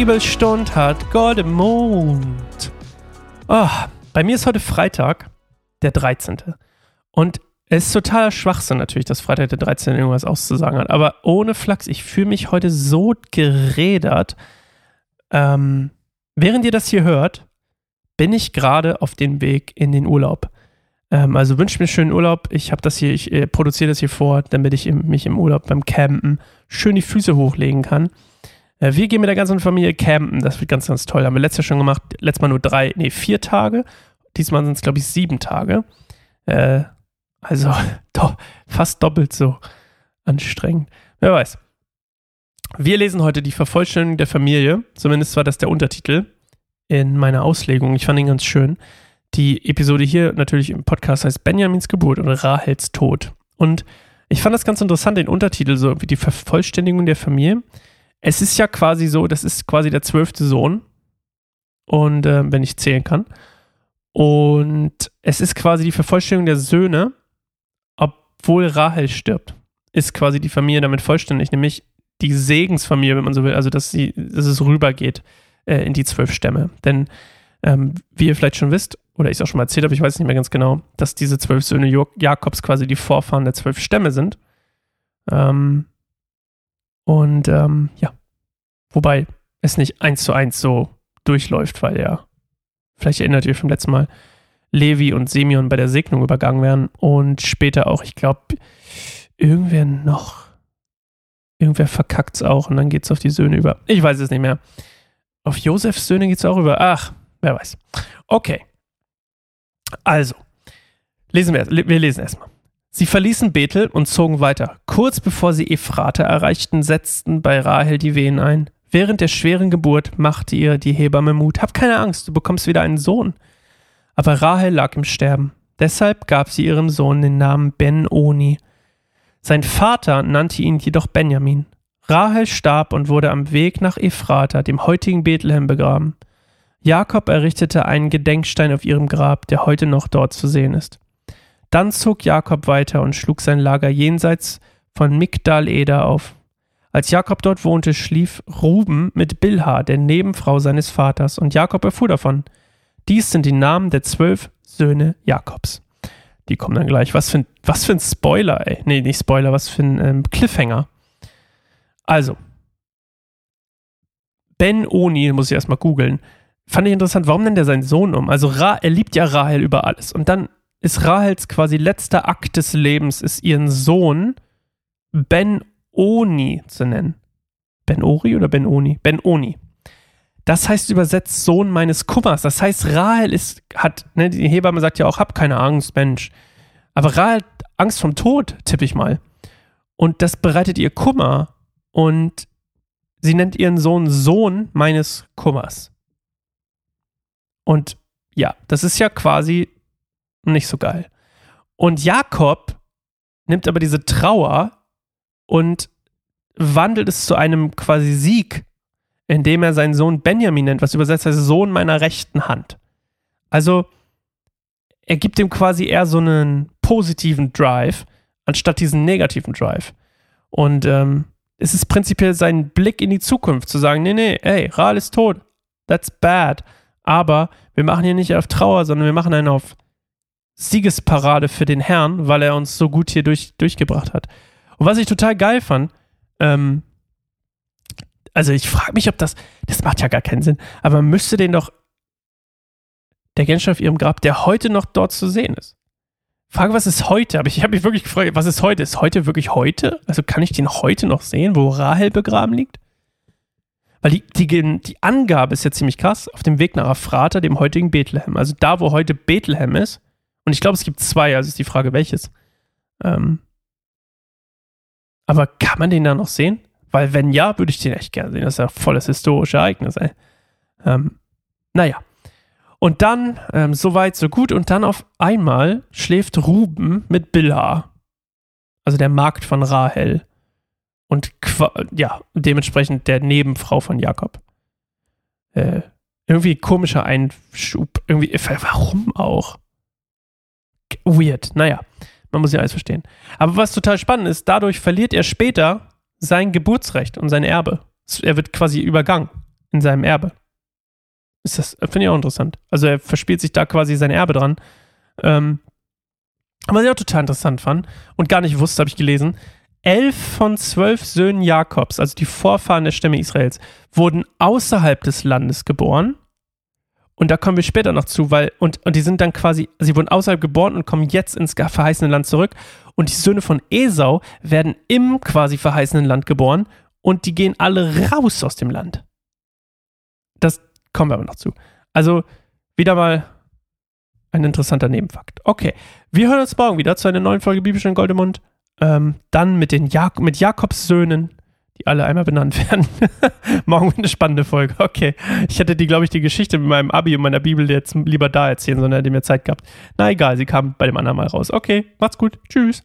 Bibelstund hat Gott im Mond. Oh, bei mir ist heute Freitag, der 13. Und es ist totaler Schwachsinn natürlich, dass Freitag der 13. irgendwas auszusagen hat. Aber ohne Flachs, ich fühle mich heute so gerädert. Ähm, während ihr das hier hört, bin ich gerade auf dem Weg in den Urlaub. Ähm, also wünscht mir schönen Urlaub. Ich habe das hier, ich äh, produziere das hier vor, damit ich im, mich im Urlaub beim Campen schön die Füße hochlegen kann. Äh, wir gehen mit der ganzen Familie campen. Das wird ganz, ganz toll. Haben wir letztes Jahr schon gemacht. Letztes Mal nur drei, nee, vier Tage. Diesmal sind es, glaube ich, sieben Tage. Äh, also doch, fast doppelt so anstrengend. Wer weiß. Wir lesen heute die Vervollständigung der Familie. Zumindest war das der Untertitel in meiner Auslegung. Ich fand ihn ganz schön. Die Episode hier natürlich im Podcast heißt Benjamins Geburt und Rahels Tod. Und ich fand das ganz interessant, den Untertitel, so wie die Vervollständigung der Familie. Es ist ja quasi so, das ist quasi der zwölfte Sohn. Und äh, wenn ich zählen kann. Und es ist quasi die Vervollständigung der Söhne, obwohl Rahel stirbt. Ist quasi die Familie damit vollständig, nämlich die Segensfamilie, wenn man so will, also dass, sie, dass es rübergeht äh, in die zwölf Stämme. Denn ähm, wie ihr vielleicht schon wisst, oder ich es auch schon mal erzählt habe, ich weiß nicht mehr ganz genau, dass diese zwölf Söhne Jakobs quasi die Vorfahren der zwölf Stämme sind. Ähm, und ähm, ja, wobei es nicht eins zu eins so durchläuft, weil ja, vielleicht erinnert ihr vom letzten Mal, Levi und Simeon bei der Segnung übergangen werden und später auch, ich glaube, irgendwer noch, irgendwer verkackt es auch und dann geht es auf die Söhne über. Ich weiß es nicht mehr. Auf Josefs Söhne geht es auch über. Ach, wer weiß. Okay. Also, lesen wir, wir lesen erstmal. Sie verließen Bethel und zogen weiter. Kurz bevor sie Ephrata erreichten, setzten bei Rahel die Wehen ein. Während der schweren Geburt machte ihr die Hebamme Mut. Hab keine Angst, du bekommst wieder einen Sohn. Aber Rahel lag im Sterben. Deshalb gab sie ihrem Sohn den Namen Ben-Oni. Sein Vater nannte ihn jedoch Benjamin. Rahel starb und wurde am Weg nach Ephrata, dem heutigen Bethlehem, begraben. Jakob errichtete einen Gedenkstein auf ihrem Grab, der heute noch dort zu sehen ist. Dann zog Jakob weiter und schlug sein Lager jenseits von Migdal Eder auf. Als Jakob dort wohnte, schlief Ruben mit Bilha, der Nebenfrau seines Vaters, und Jakob erfuhr davon. Dies sind die Namen der zwölf Söhne Jakobs. Die kommen dann gleich. Was für ein, was für ein Spoiler, ey. Nee, nicht Spoiler, was für ein ähm, Cliffhanger. Also. Ben Oni, muss ich erstmal googeln. Fand ich interessant, warum nennt er seinen Sohn um? Also Ra, er liebt ja Rahel über alles. Und dann ist Rahels quasi letzter Akt des Lebens, ist ihren Sohn Ben Oni zu nennen. Ben Ori oder Ben Oni? Ben Oni. Das heißt übersetzt Sohn meines Kummers. Das heißt, Rahel ist, hat, ne, die Hebamme sagt ja auch, hab keine Angst, Mensch. Aber Rahel hat Angst vom Tod, tippe ich mal. Und das bereitet ihr Kummer. Und sie nennt ihren Sohn Sohn meines Kummers. Und ja, das ist ja quasi nicht so geil. Und Jakob nimmt aber diese Trauer und wandelt es zu einem quasi Sieg, indem er seinen Sohn Benjamin nennt, was übersetzt heißt Sohn meiner rechten Hand. Also er gibt ihm quasi eher so einen positiven Drive, anstatt diesen negativen Drive. Und ähm, es ist prinzipiell sein Blick in die Zukunft, zu sagen, nee, nee, ey, Rahl ist tot, that's bad. Aber wir machen hier nicht auf Trauer, sondern wir machen einen auf Siegesparade für den Herrn, weil er uns so gut hier durch, durchgebracht hat. Und was ich total geil fand, ähm, also ich frage mich, ob das, das macht ja gar keinen Sinn, aber man müsste den doch, der Genscher auf ihrem Grab, der heute noch dort zu sehen ist. Frage, was ist heute? Aber ich habe mich wirklich gefragt, was ist heute? Ist heute wirklich heute? Also kann ich den heute noch sehen, wo Rahel begraben liegt? Weil die, die, die Angabe ist ja ziemlich krass, auf dem Weg nach Afrata, dem heutigen Bethlehem. Also da, wo heute Bethlehem ist, und ich glaube, es gibt zwei, also ist die Frage, welches. Ähm, aber kann man den da noch sehen? Weil wenn ja, würde ich den echt gerne sehen. Das ist ja volles historische Ereignis, ey. Ähm, naja. Und dann, ähm, so weit, so gut. Und dann auf einmal schläft Ruben mit Bilha. Also der Markt von Rahel. Und ja, dementsprechend der Nebenfrau von Jakob. Äh, irgendwie komischer Einschub. Irgendwie, warum auch? Weird. Naja, man muss ja alles verstehen. Aber was total spannend ist, dadurch verliert er später sein Geburtsrecht und sein Erbe. Er wird quasi übergangen. in seinem Erbe. Ist das, finde ich auch interessant. Also er verspielt sich da quasi sein Erbe dran. Ähm, was ich auch total interessant fand und gar nicht wusste, habe ich gelesen, elf von zwölf Söhnen Jakobs, also die Vorfahren der Stämme Israels, wurden außerhalb des Landes geboren. Und da kommen wir später noch zu, weil, und, und die sind dann quasi, sie wurden außerhalb geboren und kommen jetzt ins verheißene Land zurück. Und die Söhne von Esau werden im quasi verheißenen Land geboren und die gehen alle raus aus dem Land. Das kommen wir aber noch zu. Also wieder mal ein interessanter Nebenfakt. Okay, wir hören uns morgen wieder zu einer neuen Folge in Goldemund. Ähm, dann mit den Jak mit Jakobs Söhnen, die alle einmal benannt werden. morgen eine spannende Folge. Okay, ich hätte die, glaube ich, die Geschichte mit meinem Abi und meiner Bibel jetzt lieber da erzählen, sondern hätte mir Zeit gehabt. Na egal, sie kam bei dem anderen mal raus. Okay, macht's gut. Tschüss.